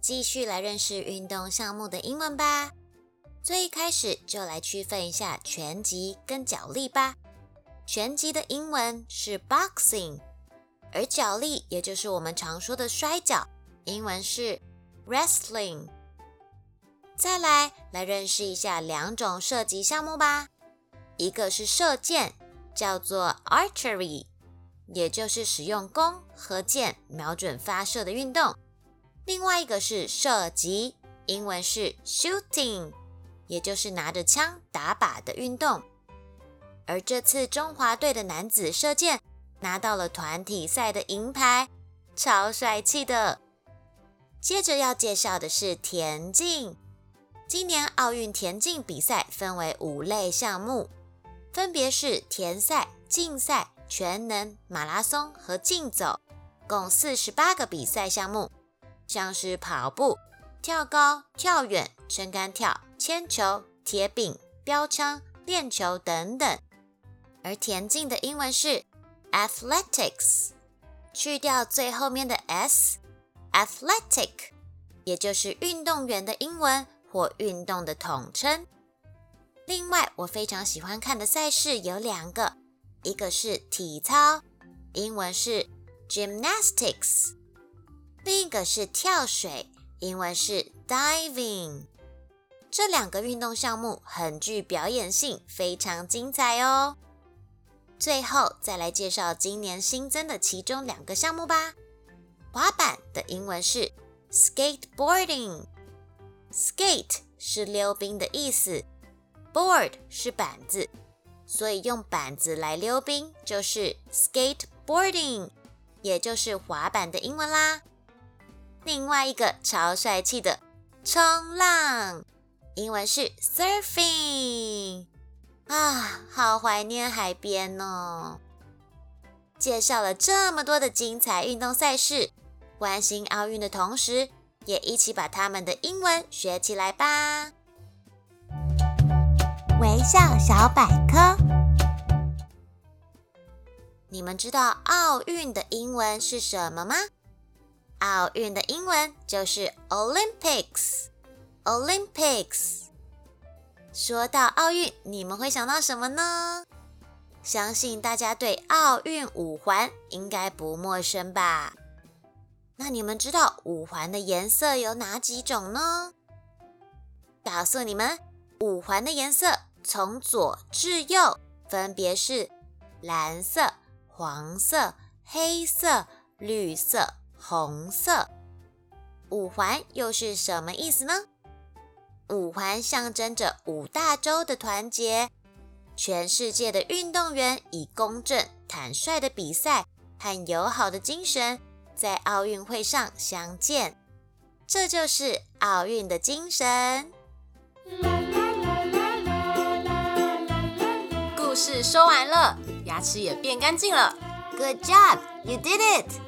继续来认识运动项目的英文吧。最一开始就来区分一下拳击跟脚力吧。拳击的英文是 boxing，而脚力也就是我们常说的摔跤，英文是 wrestling。再来，来认识一下两种射击项目吧。一个是射箭，叫做 archery，也就是使用弓和箭瞄准发射的运动。另外一个是射击，英文是 shooting，也就是拿着枪打靶的运动。而这次中华队的男子射箭拿到了团体赛的银牌，超帅气的。接着要介绍的是田径，今年奥运田径比赛分为五类项目，分别是田赛、竞赛、全能、马拉松和竞走，共四十八个比赛项目。像是跑步、跳高、跳远、撑杆跳、铅球、铁饼、标枪、链球等等。而田径的英文是 athletics，去掉最后面的 s，athletic，也就是运动员的英文或运动的统称。另外，我非常喜欢看的赛事有两个，一个是体操，英文是 gymnastics。另一个是跳水，英文是 diving。这两个运动项目很具表演性，非常精彩哦。最后再来介绍今年新增的其中两个项目吧。滑板的英文是 skateboarding。skate 是溜冰的意思，board 是板子，所以用板子来溜冰就是 skateboarding，也就是滑板的英文啦。另外一个超帅气的冲浪，英文是 surfing 啊，好怀念海边哦！介绍了这么多的精彩运动赛事，关心奥运的同时，也一起把他们的英文学起来吧。微笑小百科，你们知道奥运的英文是什么吗？奥运的英文就是 Olympics。Olympics。说到奥运，你们会想到什么呢？相信大家对奥运五环应该不陌生吧？那你们知道五环的颜色有哪几种呢？告诉你们，五环的颜色从左至右分别是蓝色、黄色、黑色、绿色。红色五环又是什么意思呢？五环象征着五大洲的团结，全世界的运动员以公正、坦率的比赛和友好的精神，在奥运会上相见，这就是奥运的精神。故事说完了，牙齿也变干净了。Good job, you did it.